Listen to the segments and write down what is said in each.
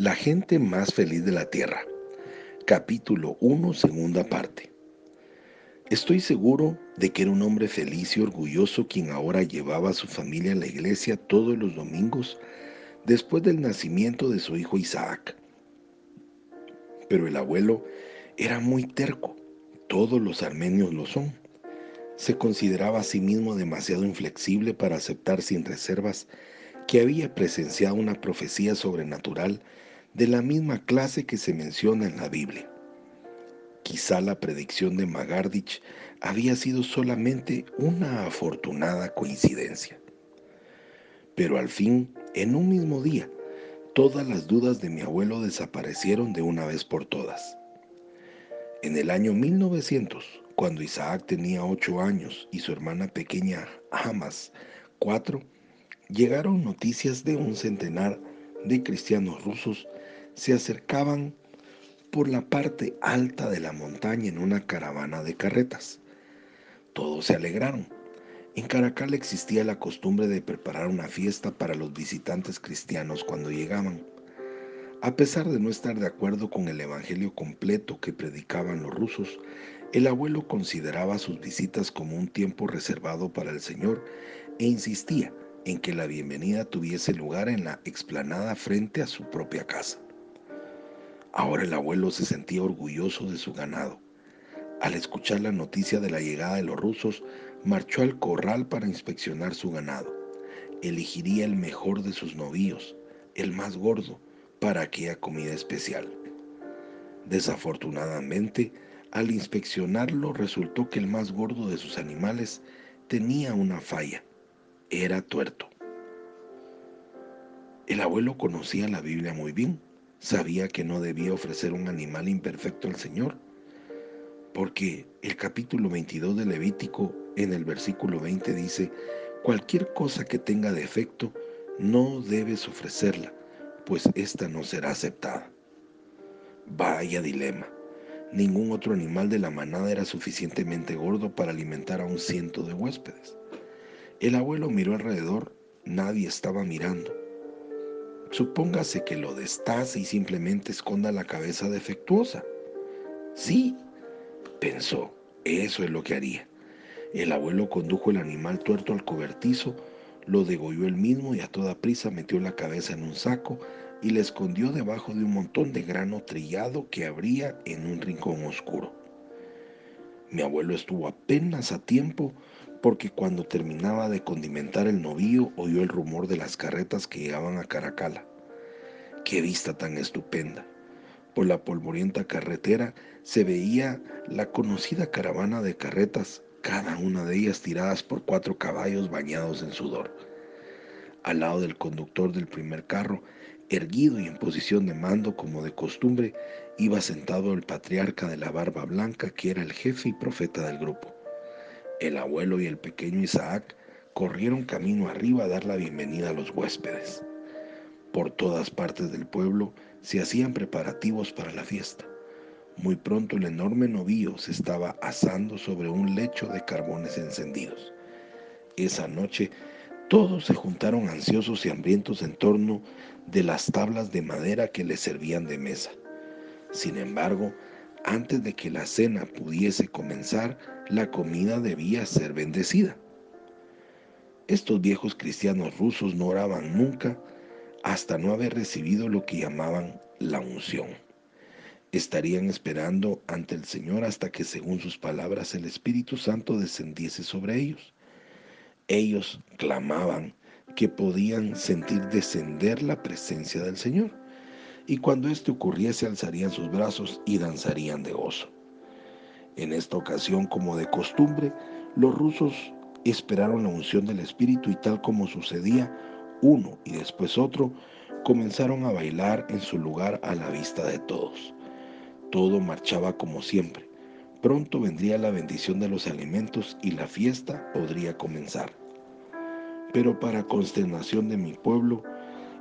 La gente más feliz de la tierra. Capítulo 1, segunda parte. Estoy seguro de que era un hombre feliz y orgulloso quien ahora llevaba a su familia a la iglesia todos los domingos después del nacimiento de su hijo Isaac. Pero el abuelo era muy terco, todos los armenios lo son. Se consideraba a sí mismo demasiado inflexible para aceptar sin reservas que había presenciado una profecía sobrenatural de la misma clase que se menciona en la Biblia. Quizá la predicción de Magardich había sido solamente una afortunada coincidencia. Pero al fin, en un mismo día, todas las dudas de mi abuelo desaparecieron de una vez por todas. En el año 1900, cuando Isaac tenía ocho años y su hermana pequeña Hamas cuatro, llegaron noticias de un centenar de cristianos rusos se acercaban por la parte alta de la montaña en una caravana de carretas. Todos se alegraron. En Caracal existía la costumbre de preparar una fiesta para los visitantes cristianos cuando llegaban. A pesar de no estar de acuerdo con el evangelio completo que predicaban los rusos, el abuelo consideraba sus visitas como un tiempo reservado para el Señor e insistía en que la bienvenida tuviese lugar en la explanada frente a su propia casa. Ahora el abuelo se sentía orgulloso de su ganado. Al escuchar la noticia de la llegada de los rusos, marchó al corral para inspeccionar su ganado. Elegiría el mejor de sus novillos, el más gordo, para aquella comida especial. Desafortunadamente, al inspeccionarlo resultó que el más gordo de sus animales tenía una falla. Era tuerto. El abuelo conocía la Biblia muy bien sabía que no debía ofrecer un animal imperfecto al Señor, porque el capítulo 22 de Levítico en el versículo 20 dice, cualquier cosa que tenga defecto, no debes ofrecerla, pues ésta no será aceptada. Vaya dilema. Ningún otro animal de la manada era suficientemente gordo para alimentar a un ciento de huéspedes. El abuelo miró alrededor, nadie estaba mirando. Supóngase que lo destace y simplemente esconda la cabeza defectuosa. Sí, pensó, eso es lo que haría. El abuelo condujo el animal tuerto al cobertizo, lo degolló él mismo y a toda prisa metió la cabeza en un saco y la escondió debajo de un montón de grano trillado que habría en un rincón oscuro. Mi abuelo estuvo apenas a tiempo porque cuando terminaba de condimentar el novillo oyó el rumor de las carretas que llegaban a Caracala. ¡Qué vista tan estupenda! Por la polvorienta carretera se veía la conocida caravana de carretas, cada una de ellas tiradas por cuatro caballos bañados en sudor. Al lado del conductor del primer carro, erguido y en posición de mando como de costumbre, iba sentado el patriarca de la barba blanca que era el jefe y profeta del grupo. El abuelo y el pequeño Isaac corrieron camino arriba a dar la bienvenida a los huéspedes. Por todas partes del pueblo se hacían preparativos para la fiesta. Muy pronto el enorme novillo se estaba asando sobre un lecho de carbones encendidos. Esa noche todos se juntaron ansiosos y hambrientos en torno de las tablas de madera que les servían de mesa. Sin embargo, antes de que la cena pudiese comenzar, la comida debía ser bendecida. Estos viejos cristianos rusos no oraban nunca hasta no haber recibido lo que llamaban la unción. Estarían esperando ante el Señor hasta que, según sus palabras, el Espíritu Santo descendiese sobre ellos. Ellos clamaban que podían sentir descender la presencia del Señor y cuando esto ocurriese alzarían sus brazos y danzarían de gozo. En esta ocasión, como de costumbre, los rusos esperaron la unción del Espíritu y tal como sucedía, uno y después otro, comenzaron a bailar en su lugar a la vista de todos. Todo marchaba como siempre. Pronto vendría la bendición de los alimentos y la fiesta podría comenzar. Pero para consternación de mi pueblo,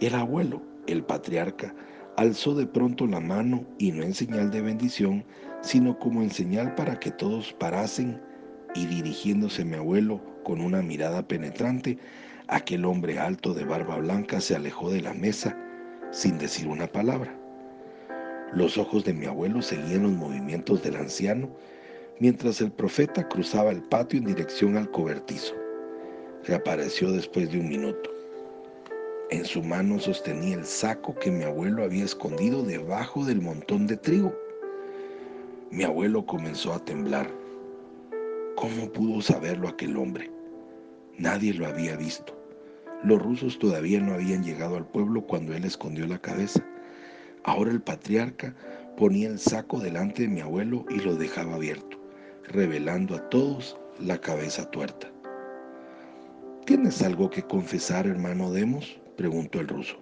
el abuelo, el patriarca, alzó de pronto la mano y no en señal de bendición, sino como en señal para que todos parasen y dirigiéndose a mi abuelo con una mirada penetrante, aquel hombre alto de barba blanca se alejó de la mesa sin decir una palabra. Los ojos de mi abuelo seguían los movimientos del anciano mientras el profeta cruzaba el patio en dirección al cobertizo. Reapareció después de un minuto. En su mano sostenía el saco que mi abuelo había escondido debajo del montón de trigo. Mi abuelo comenzó a temblar. ¿Cómo pudo saberlo aquel hombre? Nadie lo había visto. Los rusos todavía no habían llegado al pueblo cuando él escondió la cabeza. Ahora el patriarca ponía el saco delante de mi abuelo y lo dejaba abierto, revelando a todos la cabeza tuerta. ¿Tienes algo que confesar, hermano Demos? Preguntó el ruso.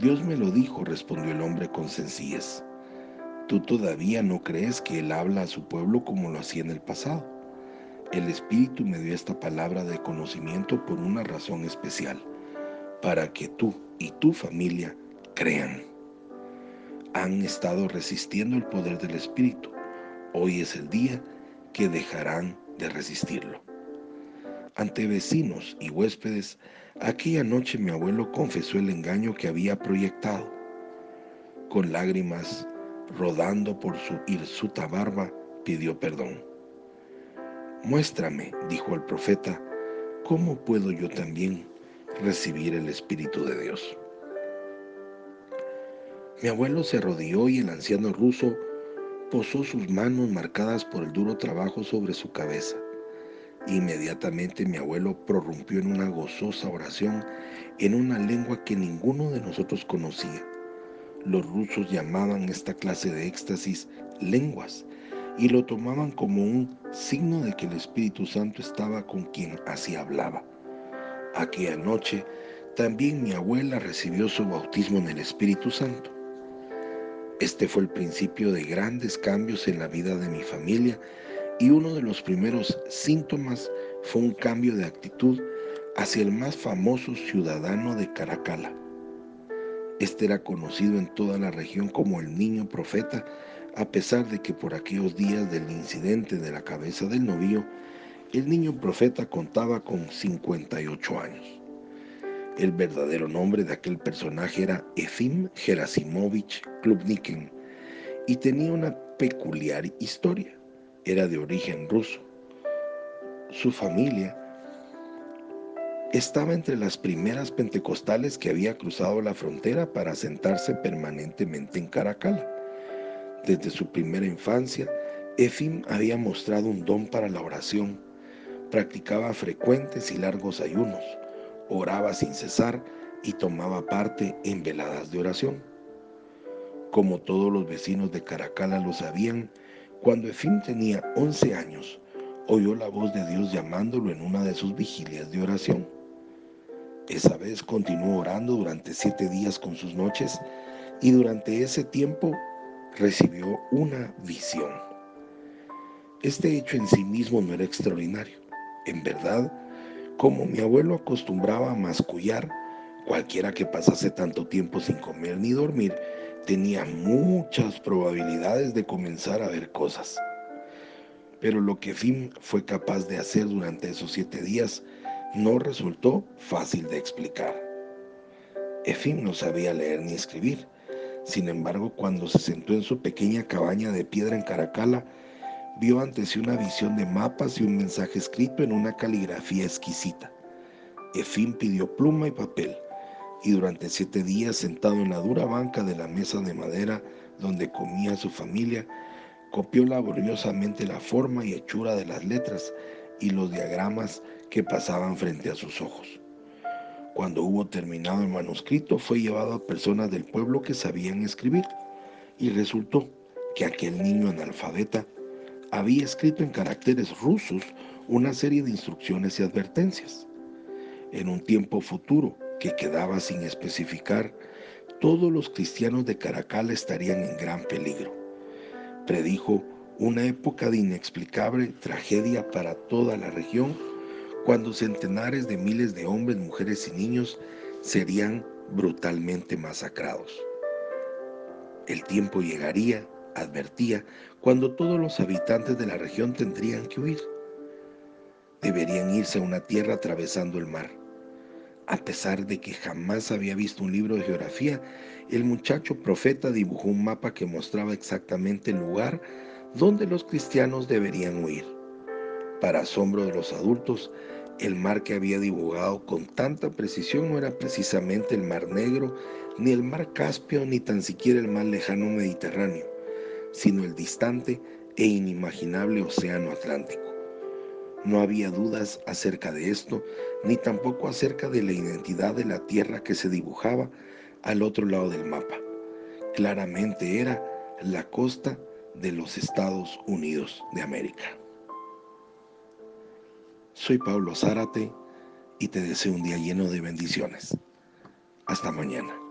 Dios me lo dijo, respondió el hombre con sencillez. Tú todavía no crees que Él habla a su pueblo como lo hacía en el pasado. El Espíritu me dio esta palabra de conocimiento por una razón especial, para que tú y tu familia crean. Han estado resistiendo el poder del Espíritu. Hoy es el día que dejarán de resistirlo. Ante vecinos y huéspedes, aquella noche mi abuelo confesó el engaño que había proyectado. Con lágrimas rodando por su hirsuta barba, pidió perdón. Muéstrame, dijo el profeta, cómo puedo yo también recibir el Espíritu de Dios. Mi abuelo se rodeó y el anciano ruso posó sus manos marcadas por el duro trabajo sobre su cabeza. Inmediatamente mi abuelo prorrumpió en una gozosa oración en una lengua que ninguno de nosotros conocía. Los rusos llamaban esta clase de éxtasis lenguas y lo tomaban como un signo de que el Espíritu Santo estaba con quien así hablaba. Aquella noche también mi abuela recibió su bautismo en el Espíritu Santo. Este fue el principio de grandes cambios en la vida de mi familia y uno de los primeros síntomas fue un cambio de actitud hacia el más famoso ciudadano de Caracala. Este era conocido en toda la región como el niño profeta, a pesar de que por aquellos días del incidente de la cabeza del novillo, el niño profeta contaba con 58 años. El verdadero nombre de aquel personaje era Efim Gerasimovich Klubnikin y tenía una peculiar historia era de origen ruso. Su familia estaba entre las primeras pentecostales que había cruzado la frontera para sentarse permanentemente en Caracala. Desde su primera infancia, Efim había mostrado un don para la oración. Practicaba frecuentes y largos ayunos, oraba sin cesar y tomaba parte en veladas de oración. Como todos los vecinos de Caracala lo sabían, cuando Efim tenía 11 años, oyó la voz de Dios llamándolo en una de sus vigilias de oración. Esa vez continuó orando durante siete días con sus noches y durante ese tiempo recibió una visión. Este hecho en sí mismo no era extraordinario. En verdad, como mi abuelo acostumbraba a mascullar, cualquiera que pasase tanto tiempo sin comer ni dormir tenía muchas probabilidades de comenzar a ver cosas. Pero lo que Fim fue capaz de hacer durante esos siete días no resultó fácil de explicar. Efim no sabía leer ni escribir. Sin embargo, cuando se sentó en su pequeña cabaña de piedra en Caracala, vio ante sí una visión de mapas y un mensaje escrito en una caligrafía exquisita. Efim pidió pluma y papel y durante siete días sentado en la dura banca de la mesa de madera donde comía su familia, copió laboriosamente la forma y hechura de las letras y los diagramas que pasaban frente a sus ojos. Cuando hubo terminado el manuscrito, fue llevado a personas del pueblo que sabían escribir, y resultó que aquel niño analfabeta había escrito en caracteres rusos una serie de instrucciones y advertencias. En un tiempo futuro, que quedaba sin especificar, todos los cristianos de Caracal estarían en gran peligro. Predijo una época de inexplicable tragedia para toda la región, cuando centenares de miles de hombres, mujeres y niños serían brutalmente masacrados. El tiempo llegaría, advertía, cuando todos los habitantes de la región tendrían que huir. Deberían irse a una tierra atravesando el mar A pesar de que jamás había visto un libro de geografía, el muchacho profeta dibujó un mapa que mostraba exactamente el lugar donde los cristianos deberían huir. Para asombro de los adultos, el mar que había dibujado con tanta precisión no era precisamente el Mar Negro, ni el Mar Caspio, ni tan siquiera el más lejano Mediterráneo, sino el distante e inimaginable Océano Atlántico. No había dudas acerca de esto, ni tampoco acerca de la identidad de la tierra que se dibujaba al otro lado del mapa. Claramente era la costa de los Estados Unidos de América. Soy Pablo Zárate y te deseo un día lleno de bendiciones. Hasta mañana.